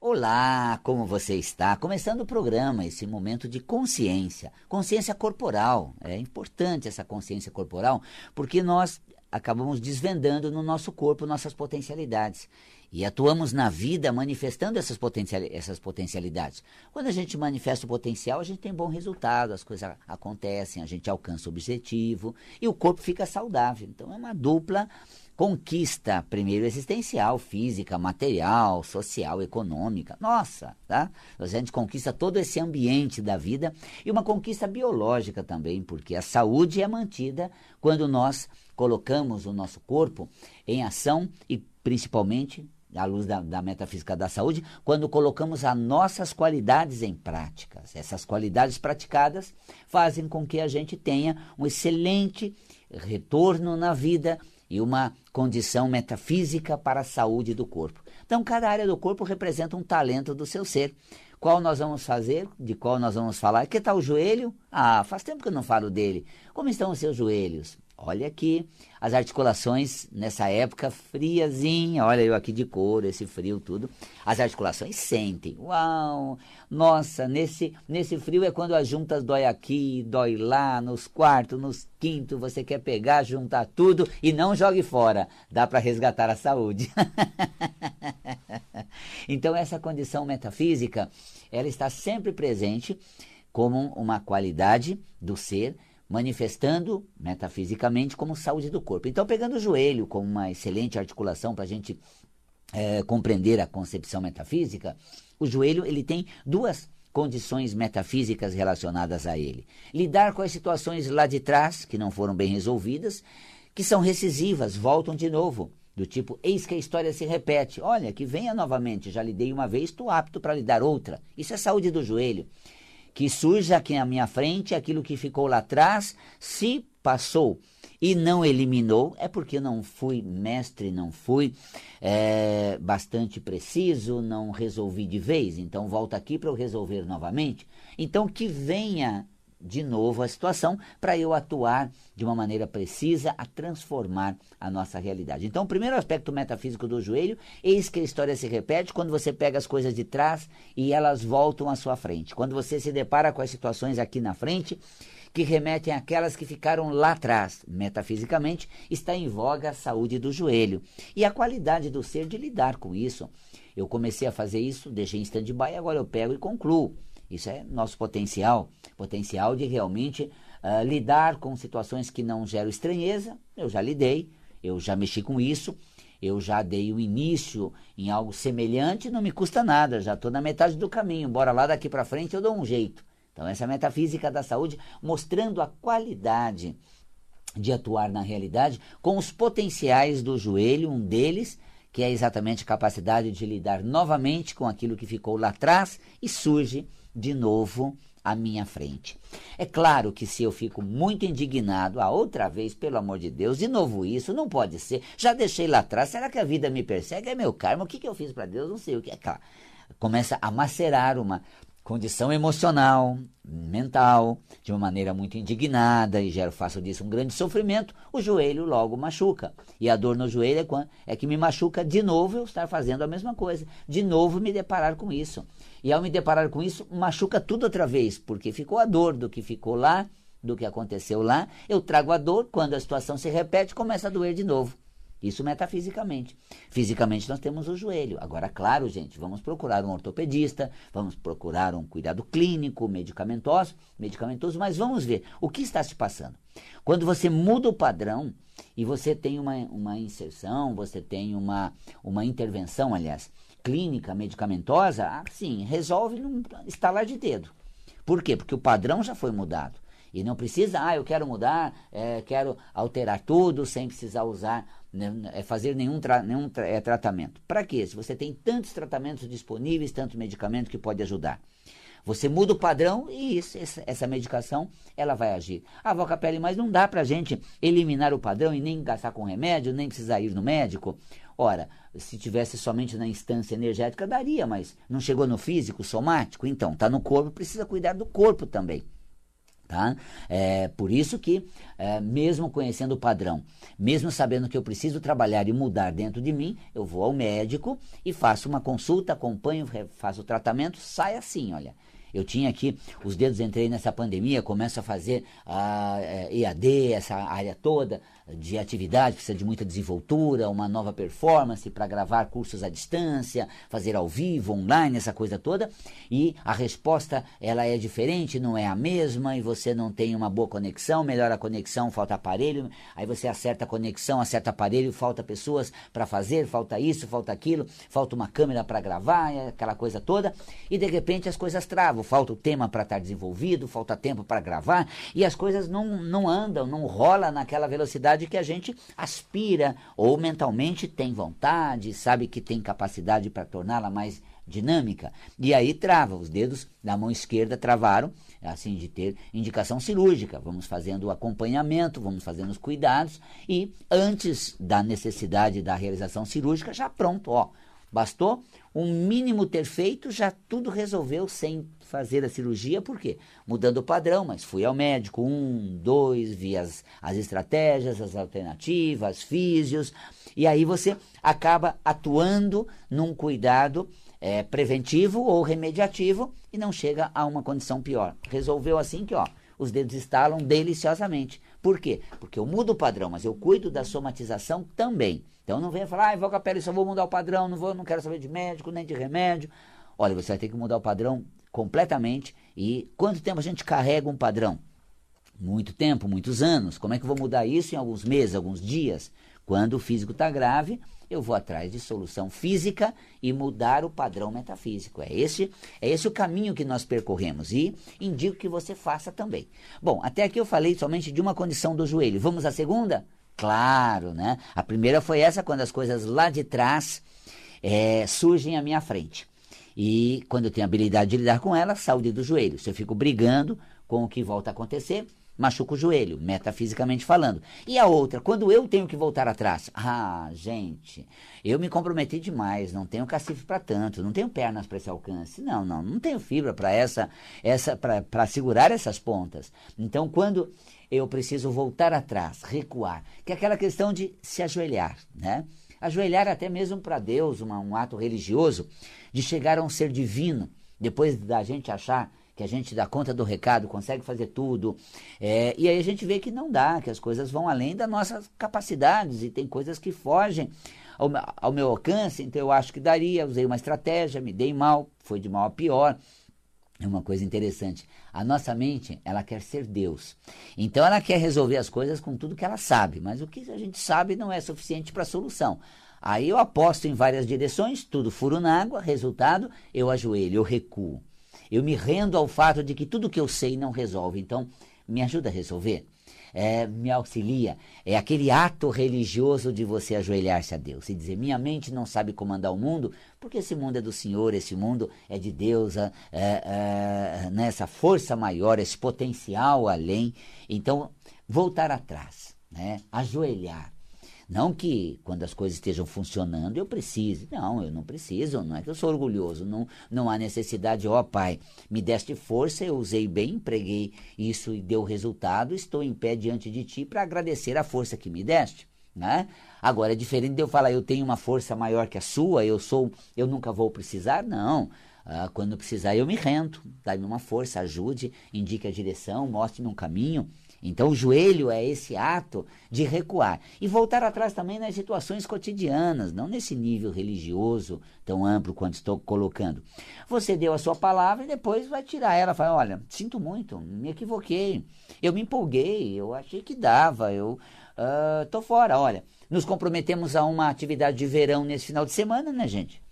Olá, como você está? Começando o programa, esse momento de consciência, consciência corporal. É importante essa consciência corporal porque nós acabamos desvendando no nosso corpo nossas potencialidades e atuamos na vida manifestando essas, essas potencialidades. Quando a gente manifesta o potencial, a gente tem bom resultado, as coisas acontecem, a gente alcança o objetivo e o corpo fica saudável. Então é uma dupla conquista, primeiro existencial, física, material, social, econômica. Nossa, tá? A gente conquista todo esse ambiente da vida e uma conquista biológica também, porque a saúde é mantida quando nós colocamos o nosso corpo em ação e principalmente à luz da, da, metafísica da saúde, quando colocamos as nossas qualidades em práticas. Essas qualidades praticadas fazem com que a gente tenha um excelente retorno na vida e uma condição metafísica para a saúde do corpo. Então, cada área do corpo representa um talento do seu ser. Qual nós vamos fazer? De qual nós vamos falar? Que tal o joelho? Ah, faz tempo que eu não falo dele. Como estão os seus joelhos? Olha aqui, as articulações nessa época friazinha, olha eu aqui de couro, esse frio tudo. As articulações sentem. Uau! Nossa, nesse nesse frio é quando as juntas dói aqui, dói lá, nos quartos, nos quintos, você quer pegar, juntar tudo e não jogue fora. Dá para resgatar a saúde. então essa condição metafísica, ela está sempre presente como uma qualidade do ser manifestando metafisicamente como saúde do corpo. Então, pegando o joelho como uma excelente articulação para a gente é, compreender a concepção metafísica, o joelho ele tem duas condições metafísicas relacionadas a ele. Lidar com as situações lá de trás, que não foram bem resolvidas, que são recisivas, voltam de novo. Do tipo, eis que a história se repete. Olha, que venha novamente, já lidei uma vez, estou apto para lidar outra. Isso é saúde do joelho que surge aqui na minha frente, aquilo que ficou lá atrás, se passou e não eliminou, é porque não fui mestre, não fui é, bastante preciso, não resolvi de vez. Então volta aqui para eu resolver novamente. Então que venha de novo a situação para eu atuar de uma maneira precisa a transformar a nossa realidade. Então, o primeiro aspecto metafísico do joelho, eis que a história se repete quando você pega as coisas de trás e elas voltam à sua frente. Quando você se depara com as situações aqui na frente, que remetem àquelas que ficaram lá atrás. Metafisicamente, está em voga a saúde do joelho e a qualidade do ser de lidar com isso. Eu comecei a fazer isso, deixei em stand-by, agora eu pego e concluo. Isso é nosso potencial, potencial de realmente uh, lidar com situações que não geram estranheza. Eu já lidei, eu já mexi com isso, eu já dei o início em algo semelhante, não me custa nada, já estou na metade do caminho. Bora lá daqui para frente, eu dou um jeito. Então, essa é a metafísica da saúde mostrando a qualidade de atuar na realidade com os potenciais do joelho, um deles que é exatamente a capacidade de lidar novamente com aquilo que ficou lá atrás e surge de novo à minha frente. É claro que se eu fico muito indignado, a outra vez, pelo amor de Deus, de novo isso, não pode ser. Já deixei lá atrás, será que a vida me persegue? É meu karma, o que, que eu fiz para Deus? Não sei o que é. Claro, começa a macerar uma condição emocional, mental, de uma maneira muito indignada, e gero, faço disso um grande sofrimento, o joelho logo machuca. E a dor no joelho é, quando, é que me machuca de novo eu estar fazendo a mesma coisa, de novo me deparar com isso. E ao me deparar com isso, machuca tudo outra vez, porque ficou a dor do que ficou lá, do que aconteceu lá, eu trago a dor, quando a situação se repete, começa a doer de novo. Isso metafisicamente. Fisicamente nós temos o joelho. Agora, claro, gente, vamos procurar um ortopedista, vamos procurar um cuidado clínico, medicamentoso, medicamentoso, mas vamos ver o que está se passando. Quando você muda o padrão e você tem uma, uma inserção, você tem uma, uma intervenção, aliás, clínica, medicamentosa, ah, sim, resolve num estalar de dedo. Por quê? Porque o padrão já foi mudado. E não precisa, ah, eu quero mudar, é, quero alterar tudo sem precisar usar é fazer nenhum, tra nenhum tra é, tratamento. Para quê? Se você tem tantos tratamentos disponíveis, tanto medicamento que pode ajudar. Você muda o padrão e isso, essa, medicação ela vai agir. Ah, Vocapelli, mas não dá para a gente eliminar o padrão e nem gastar com remédio, nem precisar ir no médico. Ora, se tivesse somente na instância energética, daria, mas não chegou no físico, somático? Então, está no corpo, precisa cuidar do corpo também. Tá? É, por isso que, é, mesmo conhecendo o padrão, mesmo sabendo que eu preciso trabalhar e mudar dentro de mim, eu vou ao médico e faço uma consulta, acompanho, faço o tratamento, sai assim, olha. Eu tinha aqui os dedos, entrei nessa pandemia, começo a fazer a, EAD, essa área toda, de atividade, precisa de muita desenvoltura, uma nova performance para gravar cursos à distância, fazer ao vivo, online, essa coisa toda. E a resposta ela é diferente, não é a mesma, e você não tem uma boa conexão, melhora a conexão, falta aparelho, aí você acerta a conexão, acerta aparelho, falta pessoas para fazer, falta isso, falta aquilo, falta uma câmera para gravar, é aquela coisa toda, e de repente as coisas travam, falta o tema para estar tá desenvolvido, falta tempo para gravar, e as coisas não, não andam, não rola naquela velocidade que a gente aspira ou mentalmente tem vontade, sabe que tem capacidade para torná-la mais dinâmica. E aí trava, os dedos da mão esquerda travaram, assim de ter indicação cirúrgica. Vamos fazendo o acompanhamento, vamos fazendo os cuidados e antes da necessidade da realização cirúrgica, já pronto, ó. Bastou um mínimo ter feito, já tudo resolveu sem fazer a cirurgia, por quê? Mudando o padrão, mas fui ao médico, um, dois, vi as, as estratégias, as alternativas, físios, e aí você acaba atuando num cuidado é, preventivo ou remediativo e não chega a uma condição pior. Resolveu assim que, ó, os dedos estalam deliciosamente. Por quê? Porque eu mudo o padrão, mas eu cuido da somatização também. Então não venha falar, ah, vou com a pele, só vou mudar o padrão, não vou, não quero saber de médico, nem de remédio. Olha, você vai ter que mudar o padrão completamente. E quanto tempo a gente carrega um padrão? Muito tempo, muitos anos. Como é que eu vou mudar isso em alguns meses, alguns dias? Quando o físico está grave, eu vou atrás de solução física e mudar o padrão metafísico. É esse, é esse o caminho que nós percorremos e indico que você faça também. Bom, até aqui eu falei somente de uma condição do joelho. Vamos à segunda? Claro, né? A primeira foi essa, quando as coisas lá de trás é, surgem à minha frente. E quando eu tenho habilidade de lidar com ela, saúde do joelho. Se eu fico brigando com o que volta a acontecer, machuca o joelho, metafisicamente falando. E a outra, quando eu tenho que voltar atrás. Ah, gente, eu me comprometi demais, não tenho cacife para tanto, não tenho pernas para esse alcance. Não, não, não tenho fibra para essa, essa para segurar essas pontas. Então, quando eu preciso voltar atrás, recuar, que é aquela questão de se ajoelhar, né? Ajoelhar até mesmo para Deus, uma, um ato religioso, de chegar a um ser divino, depois da gente achar que a gente dá conta do recado, consegue fazer tudo. É, e aí a gente vê que não dá, que as coisas vão além das nossas capacidades e tem coisas que fogem ao, ao meu alcance. Então eu acho que daria, usei uma estratégia, me dei mal, foi de mal a pior. É uma coisa interessante. A nossa mente, ela quer ser Deus. Então ela quer resolver as coisas com tudo que ela sabe, mas o que a gente sabe não é suficiente para a solução. Aí eu aposto em várias direções, tudo furo na água, resultado, eu ajoelho, eu recuo. Eu me rendo ao fato de que tudo que eu sei não resolve. Então, me ajuda a resolver é, me auxilia. É aquele ato religioso de você ajoelhar-se a Deus e dizer: Minha mente não sabe comandar o mundo, porque esse mundo é do Senhor, esse mundo é de Deus, é, é, nessa força maior, esse potencial além. Então, voltar atrás, né? ajoelhar não que quando as coisas estejam funcionando eu precise. Não, eu não preciso. Não é que eu sou orgulhoso. Não, não há necessidade. Ó, oh, Pai, me deste força, eu usei bem, empreguei isso e deu resultado. Estou em pé diante de Ti para agradecer a força que me deste. Né? Agora é diferente de eu falar, eu tenho uma força maior que a sua, eu sou, eu nunca vou precisar. Não. Ah, quando precisar, eu me rendo. Dá-me uma força, ajude, indique a direção, mostre-me um caminho. Então, o joelho é esse ato de recuar. E voltar atrás também nas situações cotidianas, não nesse nível religioso tão amplo quanto estou colocando. Você deu a sua palavra e depois vai tirar ela. Fala: olha, sinto muito, me equivoquei, eu me empolguei, eu achei que dava, eu uh, fora. Olha, nos comprometemos a uma atividade de verão nesse final de semana, né, gente?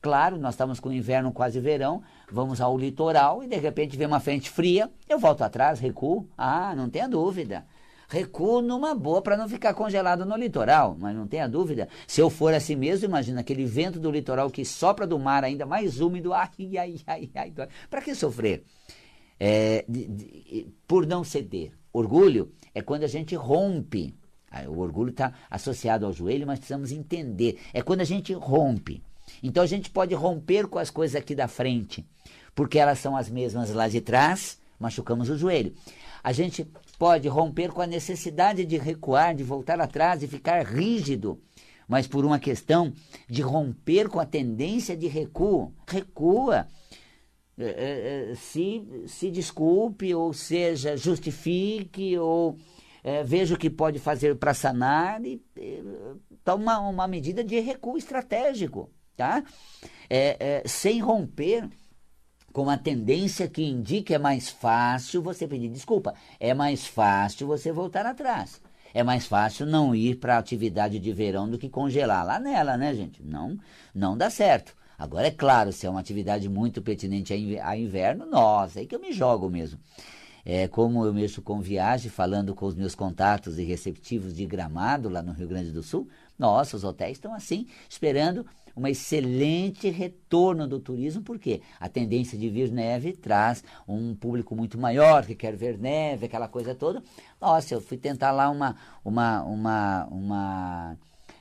Claro, nós estamos com o inverno quase verão, vamos ao litoral e de repente vem uma frente fria, eu volto atrás, recuo. Ah, não tenha dúvida. Recuo numa boa para não ficar congelado no litoral, mas não tenha dúvida. Se eu for assim mesmo, imagina aquele vento do litoral que sopra do mar ainda mais úmido. Ai, ai, ai, ai. Para que sofrer? É, de, de, por não ceder. Orgulho é quando a gente rompe. O orgulho está associado ao joelho, mas precisamos entender. É quando a gente rompe. Então a gente pode romper com as coisas aqui da frente, porque elas são as mesmas lá de trás, machucamos o joelho. A gente pode romper com a necessidade de recuar, de voltar atrás e ficar rígido, mas por uma questão de romper com a tendência de recuo. Recua. É, é, é, se, se desculpe, ou seja, justifique, ou é, veja o que pode fazer para sanar e, e toma uma medida de recuo estratégico, tá? É, é, sem romper com a tendência que indica é mais fácil você pedir desculpa, é mais fácil você voltar atrás. É mais fácil não ir para a atividade de verão do que congelar lá nela, né, gente? Não, não dá certo. Agora, é claro, se é uma atividade muito pertinente a inverno, nossa, aí que eu me jogo mesmo. É, como eu mexo com viagem, falando com os meus contatos e receptivos de gramado lá no Rio Grande do Sul, nossa, os hotéis estão assim, esperando um excelente retorno do turismo, porque a tendência de vir neve traz um público muito maior que quer ver neve, aquela coisa toda. Nossa, eu fui tentar lá uma, uma, uma, uma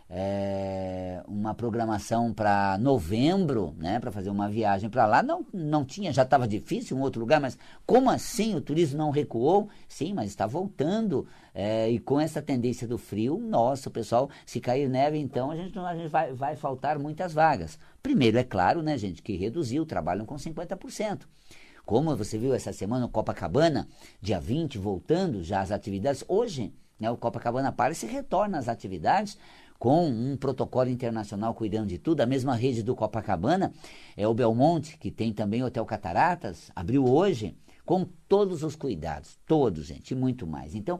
é, uma programação para novembro, né, para fazer uma viagem para lá. Não, não tinha, já estava difícil em outro lugar, mas como assim o turismo não recuou? Sim, mas está voltando. É, e com essa tendência do frio, nossa, pessoal, se cair neve, então a gente, a gente vai, vai faltar muitas vagas. Primeiro, é claro, né, gente, que reduziu, trabalham com 50%. Como você viu essa semana, o Copacabana, dia 20, voltando já às atividades. Hoje, né, o Copacabana Palace retorna às atividades com um protocolo internacional cuidando de tudo. A mesma rede do Copacabana é o Belmonte, que tem também o Hotel Cataratas, abriu hoje com todos os cuidados, todos, gente, e muito mais. Então,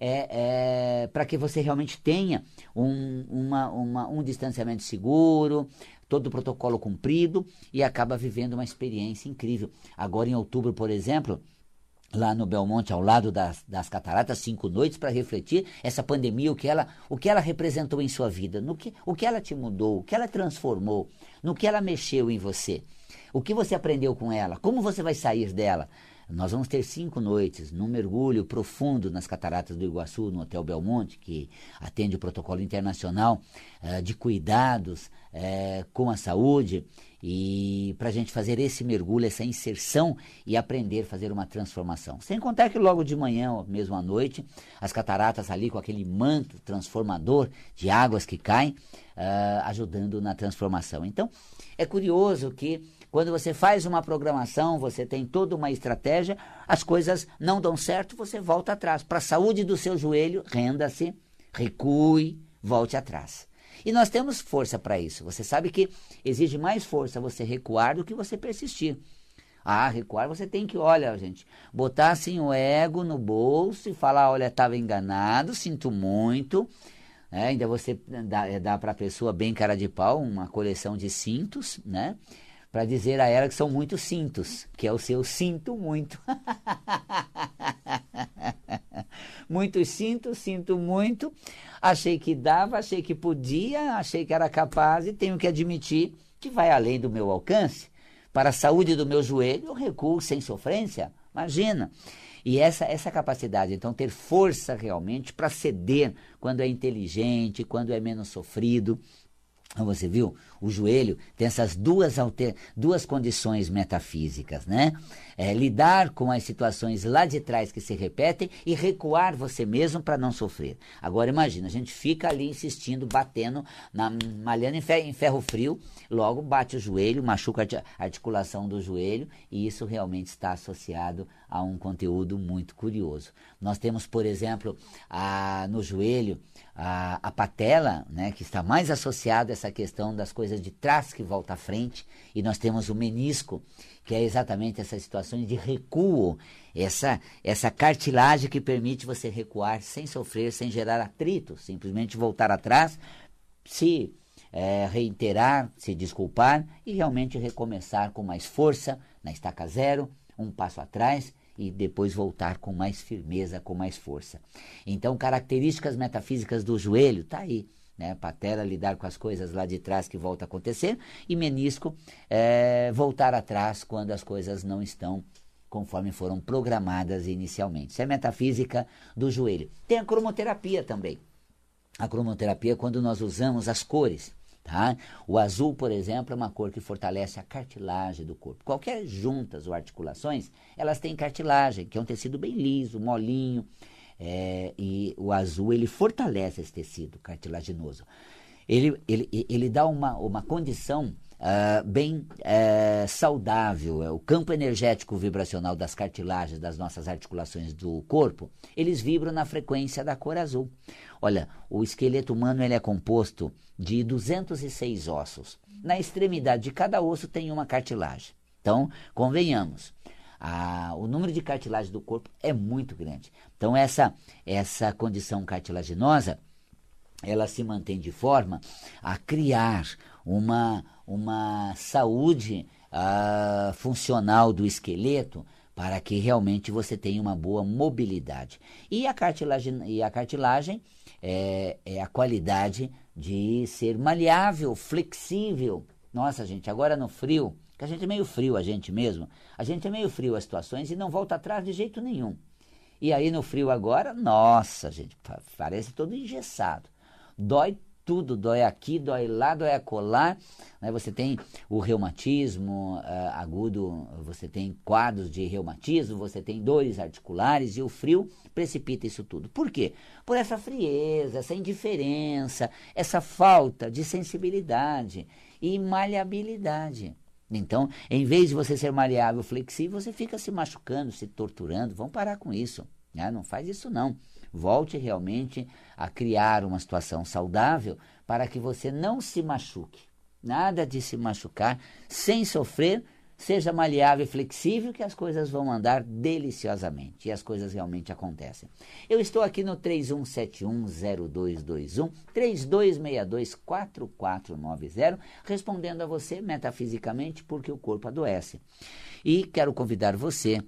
é, é para que você realmente tenha um, uma, uma, um distanciamento seguro, todo o protocolo cumprido e acaba vivendo uma experiência incrível. Agora, em outubro, por exemplo, lá no Belmonte, ao lado das, das cataratas, cinco noites, para refletir essa pandemia, o que, ela, o que ela representou em sua vida, no que, o que ela te mudou, o que ela transformou, no que ela mexeu em você, o que você aprendeu com ela, como você vai sair dela. Nós vamos ter cinco noites num mergulho profundo nas cataratas do Iguaçu, no Hotel Belmonte, que atende o protocolo internacional uh, de cuidados uh, com a saúde e para a gente fazer esse mergulho, essa inserção e aprender a fazer uma transformação. Sem contar que logo de manhã, ou mesmo à noite, as cataratas ali com aquele manto transformador de águas que caem, uh, ajudando na transformação. Então, é curioso que quando você faz uma programação, você tem toda uma estratégia, as coisas não dão certo, você volta atrás. Para a saúde do seu joelho, renda-se, recue, volte atrás. E nós temos força para isso. Você sabe que exige mais força você recuar do que você persistir. Ah, recuar você tem que, olha, gente, botar assim o ego no bolso e falar, olha, estava enganado, sinto muito. É, ainda você dá, é, dá para a pessoa bem cara de pau uma coleção de cintos, né? Para dizer a ela que são muitos cintos, que é o seu sinto muito. Muitos cintos, sinto muito. Achei que dava, achei que podia, achei que era capaz e tenho que admitir que vai além do meu alcance. Para a saúde do meu joelho, eu recuo sem sofrência. Imagina. E essa, essa capacidade, então, ter força realmente para ceder quando é inteligente, quando é menos sofrido, você viu? O joelho tem essas duas, alter... duas condições metafísicas, né? É, lidar com as situações lá de trás que se repetem e recuar você mesmo para não sofrer. Agora imagina, a gente fica ali insistindo, batendo, na, malhando em ferro, em ferro frio, logo bate o joelho, machuca a articulação do joelho e isso realmente está associado a um conteúdo muito curioso. Nós temos, por exemplo, a, no joelho, a, a patela, né, que está mais associada a essa questão das coisas de trás que volta à frente, e nós temos o menisco, que é exatamente essas situações de recuo, essa, essa cartilagem que permite você recuar sem sofrer, sem gerar atrito, simplesmente voltar atrás, se é, reiterar, se desculpar e realmente recomeçar com mais força na estaca zero, um passo atrás e depois voltar com mais firmeza, com mais força. Então, características metafísicas do joelho, tá aí. Né? Patela lidar com as coisas lá de trás que volta a acontecer e menisco é, voltar atrás quando as coisas não estão conforme foram programadas inicialmente. Isso é metafísica do joelho. Tem a cromoterapia também. A cromoterapia é quando nós usamos as cores Tá? O azul, por exemplo, é uma cor que fortalece a cartilagem do corpo. Qualquer juntas ou articulações, elas têm cartilagem, que é um tecido bem liso, molinho, é, e o azul ele fortalece esse tecido cartilaginoso. Ele, ele, ele dá uma, uma condição uh, bem uh, saudável. É, o campo energético vibracional das cartilagens das nossas articulações do corpo, eles vibram na frequência da cor azul. Olha, o esqueleto humano ele é composto de 206 ossos. Na extremidade de cada osso tem uma cartilagem. Então, convenhamos, a, o número de cartilagem do corpo é muito grande. Então, essa, essa condição cartilaginosa ela se mantém de forma a criar uma, uma saúde uh, funcional do esqueleto para que realmente você tenha uma boa mobilidade. E a cartilagem, e a cartilagem é, é a qualidade de ser maleável, flexível. Nossa, gente, agora no frio, que a gente é meio frio, a gente mesmo, a gente é meio frio as situações e não volta atrás de jeito nenhum. E aí no frio agora, nossa, gente, parece todo engessado. Dói tudo, dói aqui, dói lá, dói acolá. Né? Você tem o reumatismo uh, agudo, você tem quadros de reumatismo, você tem dores articulares e o frio precipita isso tudo. Por quê? Por essa frieza, essa indiferença, essa falta de sensibilidade e maleabilidade. Então, em vez de você ser maleável, flexível, você fica se machucando, se torturando. Vamos parar com isso. Né? Não faz isso não. Volte realmente a criar uma situação saudável para que você não se machuque. Nada de se machucar sem sofrer. Seja maleável e flexível que as coisas vão andar deliciosamente e as coisas realmente acontecem. Eu estou aqui no 31710221 32624490 respondendo a você metafisicamente porque o corpo adoece. E quero convidar você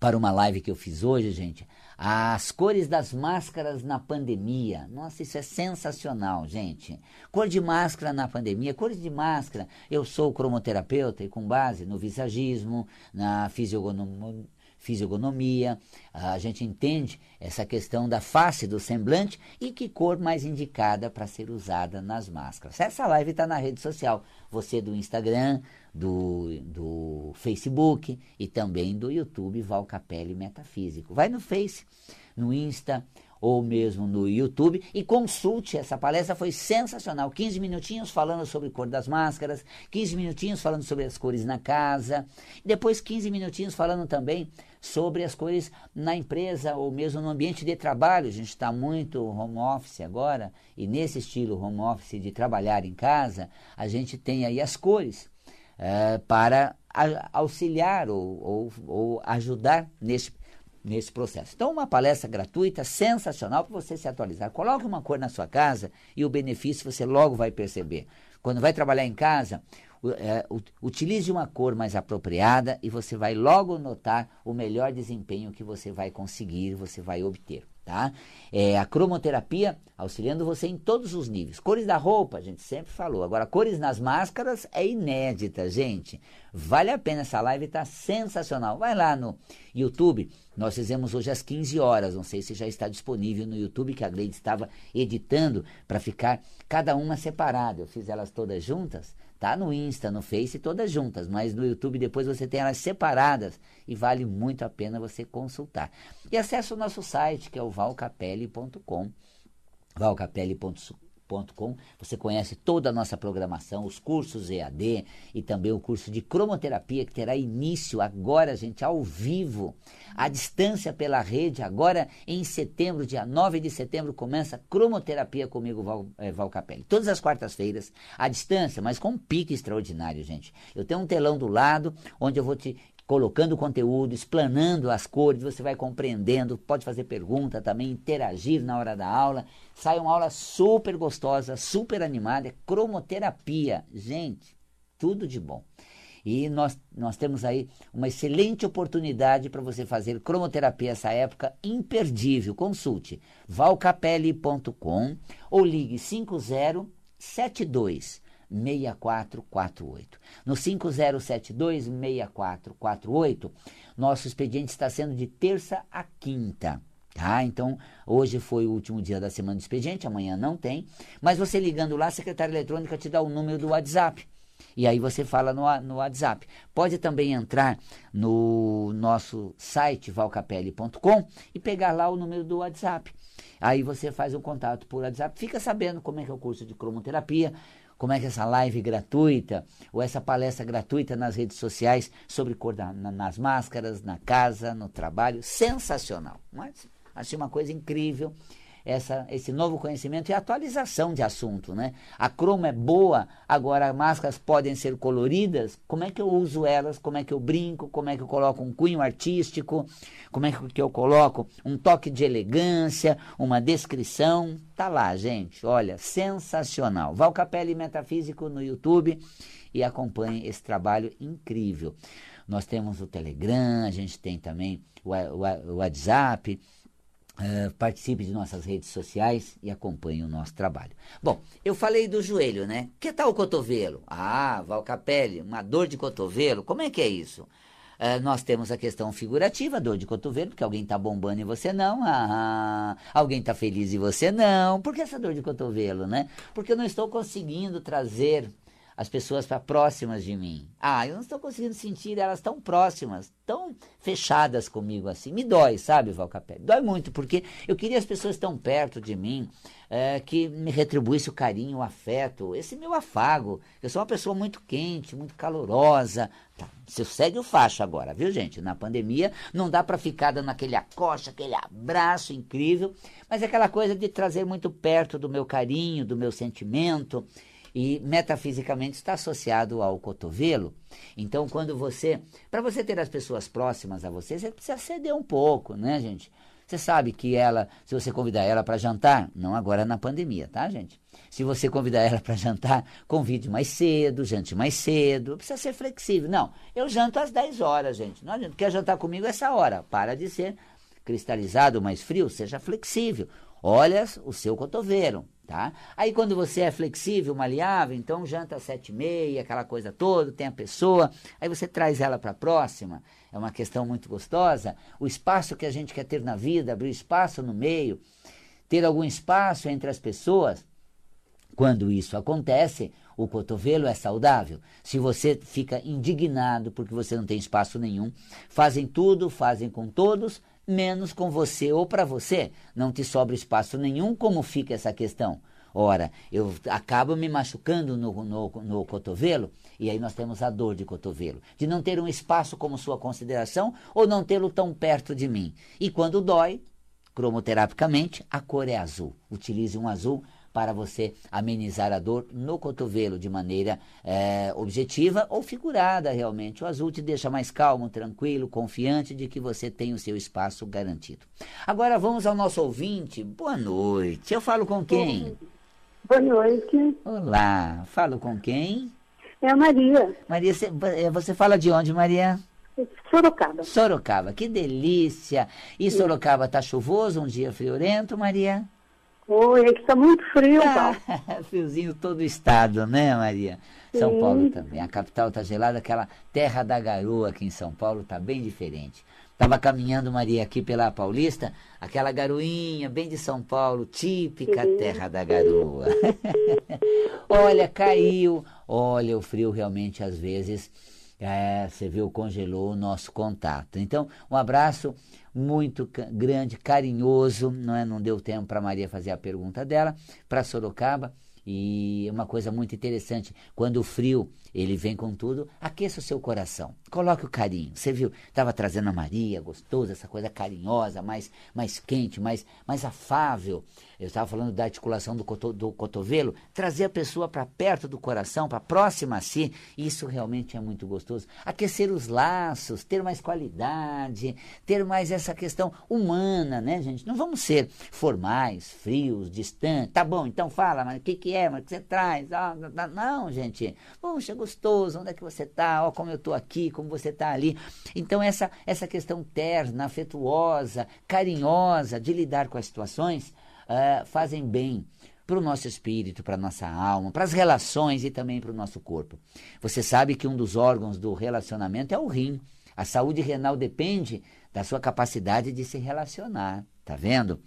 para uma live que eu fiz hoje, gente, as cores das máscaras na pandemia. Nossa, isso é sensacional, gente. Cor de máscara na pandemia, cores de máscara. Eu sou cromoterapeuta e com base no visagismo, na fisionomia fisionomia, a gente entende essa questão da face do semblante e que cor mais indicada para ser usada nas máscaras. Essa live está na rede social, você do Instagram, do, do Facebook e também do YouTube Valcapelli Metafísico. Vai no Face, no Insta ou mesmo no YouTube e consulte essa palestra, foi sensacional. 15 minutinhos falando sobre cor das máscaras, 15 minutinhos falando sobre as cores na casa, depois 15 minutinhos falando também sobre as cores na empresa ou mesmo no ambiente de trabalho. A gente está muito home office agora, e nesse estilo home office de trabalhar em casa, a gente tem aí as cores é, para auxiliar ou, ou, ou ajudar nesse, nesse processo. Então, uma palestra gratuita, sensacional para você se atualizar. Coloque uma cor na sua casa e o benefício você logo vai perceber. Quando vai trabalhar em casa, utilize uma cor mais apropriada e você vai logo notar o melhor desempenho que você vai conseguir, você vai obter tá? É, a cromoterapia auxiliando você em todos os níveis. Cores da roupa, a gente sempre falou. Agora, cores nas máscaras é inédita, gente. Vale a pena, essa live está sensacional. Vai lá no YouTube, nós fizemos hoje às 15 horas. Não sei se já está disponível no YouTube, que a Gleide estava editando para ficar cada uma separada. Eu fiz elas todas juntas. Tá no Insta, no Face, todas juntas, mas no YouTube depois você tem elas separadas e vale muito a pena você consultar. E acesse o nosso site, que é o valcapelli.com, valcapelli.com você conhece toda a nossa programação, os cursos EAD e também o curso de cromoterapia que terá início agora, gente, ao vivo, à distância pela rede. Agora em setembro, dia 9 de setembro, começa cromoterapia comigo, Val, é, Val Capelli. Todas as quartas-feiras, à distância, mas com um pique extraordinário, gente. Eu tenho um telão do lado onde eu vou te colocando conteúdo, explanando as cores, você vai compreendendo, pode fazer pergunta também, interagir na hora da aula. Sai uma aula super gostosa, super animada, é cromoterapia. Gente, tudo de bom. E nós, nós temos aí uma excelente oportunidade para você fazer cromoterapia essa época imperdível. Consulte valcapelli.com ou ligue 5072 6448. No 5072-6448, nosso expediente está sendo de terça a quinta. Tá? Então, hoje foi o último dia da semana do expediente, amanhã não tem. Mas você ligando lá, a secretária eletrônica te dá o número do WhatsApp. E aí você fala no, no WhatsApp. Pode também entrar no nosso site valcapelli.com e pegar lá o número do WhatsApp. Aí você faz um contato por WhatsApp, fica sabendo como é que é o curso de cromoterapia, como é que essa live gratuita ou essa palestra gratuita nas redes sociais sobre cor da, na, nas máscaras, na casa, no trabalho, sensacional. Mas achei uma coisa incrível essa, esse novo conhecimento e atualização de assunto, né? A cromo é boa, agora máscaras podem ser coloridas, como é que eu uso elas, como é que eu brinco, como é que eu coloco um cunho artístico, como é que eu coloco um toque de elegância, uma descrição, tá lá, gente, olha, sensacional. Val Capelli Metafísico no YouTube. E acompanhe esse trabalho incrível. Nós temos o Telegram, a gente tem também o WhatsApp, Uh, participe de nossas redes sociais e acompanhe o nosso trabalho. Bom, eu falei do joelho, né? Que tal o cotovelo? Ah, Valcapelli, uma dor de cotovelo, como é que é isso? Uh, nós temos a questão figurativa, dor de cotovelo, porque alguém está bombando e você não. Ah, alguém está feliz e você não. Por que essa dor de cotovelo, né? Porque eu não estou conseguindo trazer as pessoas para próximas de mim. Ah, eu não estou conseguindo sentir elas tão próximas, tão fechadas comigo assim. Me dói, sabe, Valcapé? Dói muito, porque eu queria as pessoas tão perto de mim, é, que me retribuísse o carinho, o afeto, esse meu afago. Eu sou uma pessoa muito quente, muito calorosa. Tá, você segue o facho agora, viu, gente? Na pandemia não dá para ficar dando aquele acoche, aquele abraço incrível, mas é aquela coisa de trazer muito perto do meu carinho, do meu sentimento e metafisicamente está associado ao cotovelo. Então, quando você, para você ter as pessoas próximas a você, você precisa ceder um pouco, né, gente? Você sabe que ela, se você convidar ela para jantar, não agora na pandemia, tá, gente? Se você convidar ela para jantar, convide mais cedo, jante mais cedo, precisa ser flexível. Não, eu janto às 10 horas, gente. Não adianta, quer jantar comigo essa hora. Para de ser cristalizado, mais frio, seja flexível. Olha o seu cotovelo, Tá? Aí quando você é flexível, maleável, então janta às sete e meia, aquela coisa toda, tem a pessoa, aí você traz ela para a próxima, é uma questão muito gostosa. O espaço que a gente quer ter na vida, abrir espaço no meio, ter algum espaço entre as pessoas, quando isso acontece, o cotovelo é saudável. Se você fica indignado porque você não tem espaço nenhum, fazem tudo, fazem com todos, menos com você ou para você. Não te sobra espaço nenhum. Como fica essa questão? Ora, eu acabo me machucando no, no, no, cotovelo, e aí nós temos a dor de cotovelo, de não ter um espaço como sua consideração ou não tê-lo tão perto de mim. E quando dói, cromoterapicamente, a cor é azul. Utilize um azul para você amenizar a dor no cotovelo de maneira é, objetiva ou figurada realmente. O azul te deixa mais calmo, tranquilo, confiante de que você tem o seu espaço garantido. Agora vamos ao nosso ouvinte. Boa noite. Eu falo com quem? Boa noite. Olá. Falo com quem? É a Maria. Maria, você fala de onde, Maria? Sorocaba. Sorocaba, que delícia! E Sorocaba está chuvoso, um dia friorento, Maria? Oi, aqui está muito frio, ah, Friozinho todo o estado, né, Maria? São Sim. Paulo também. A capital está gelada, aquela terra da garoa aqui em São Paulo está bem diferente. Estava caminhando, Maria, aqui pela Paulista, aquela garoinha bem de São Paulo, típica Sim. terra da garoa. olha, caiu. Olha, o frio realmente às vezes, é, você viu, congelou o nosso contato. Então, um abraço muito grande, carinhoso, não, é? não deu tempo para Maria fazer a pergunta dela, para Sorocaba. E uma coisa muito interessante, quando o frio ele vem com tudo, aqueça o seu coração, coloque o carinho. Você viu, estava trazendo a Maria, gostosa, essa coisa carinhosa, mais, mais quente, mais, mais afável eu estava falando da articulação do, coto, do cotovelo, trazer a pessoa para perto do coração, para próxima a si, isso realmente é muito gostoso. Aquecer os laços, ter mais qualidade, ter mais essa questão humana, né, gente? Não vamos ser formais, frios, distantes. Tá bom, então fala, mas o que, que é, mas o que você traz? Ah, não, gente. Puxa, gostoso, onde é que você está? Ó, como eu estou aqui, como você está ali. Então, essa, essa questão terna, afetuosa, carinhosa de lidar com as situações uh, fazem bem para o nosso espírito, para a nossa alma, para as relações e também para o nosso corpo. Você sabe que um dos órgãos do relacionamento é o rim. A saúde renal depende da sua capacidade de se relacionar, tá vendo?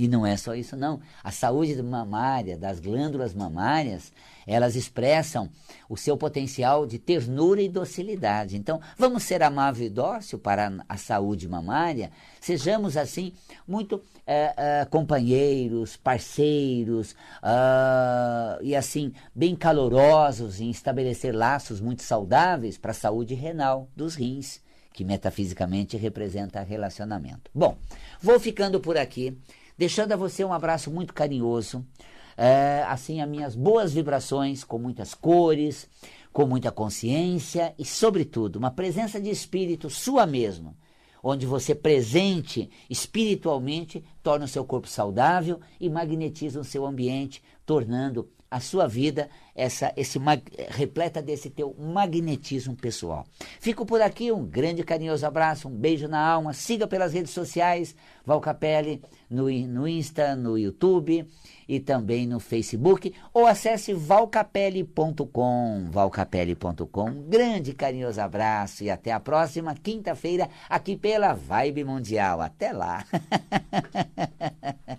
E não é só isso, não. A saúde mamária, das glândulas mamárias, elas expressam o seu potencial de ternura e docilidade. Então, vamos ser amável e dócil para a saúde mamária? Sejamos, assim, muito é, é, companheiros, parceiros uh, e, assim, bem calorosos em estabelecer laços muito saudáveis para a saúde renal dos rins, que metafisicamente representa relacionamento. Bom, vou ficando por aqui deixando a você um abraço muito carinhoso, é, assim, as minhas boas vibrações, com muitas cores, com muita consciência e, sobretudo, uma presença de espírito sua mesmo, onde você presente espiritualmente torna o seu corpo saudável e magnetiza o seu ambiente, tornando a sua vida essa esse repleta desse teu magnetismo pessoal. Fico por aqui, um grande carinhoso abraço, um beijo na alma, siga pelas redes sociais, Val Capelli no, no Insta, no YouTube e também no Facebook, ou acesse valcapelli.com, valcapelli.com. Um grande carinhoso abraço e até a próxima quinta-feira aqui pela Vibe Mundial. Até lá.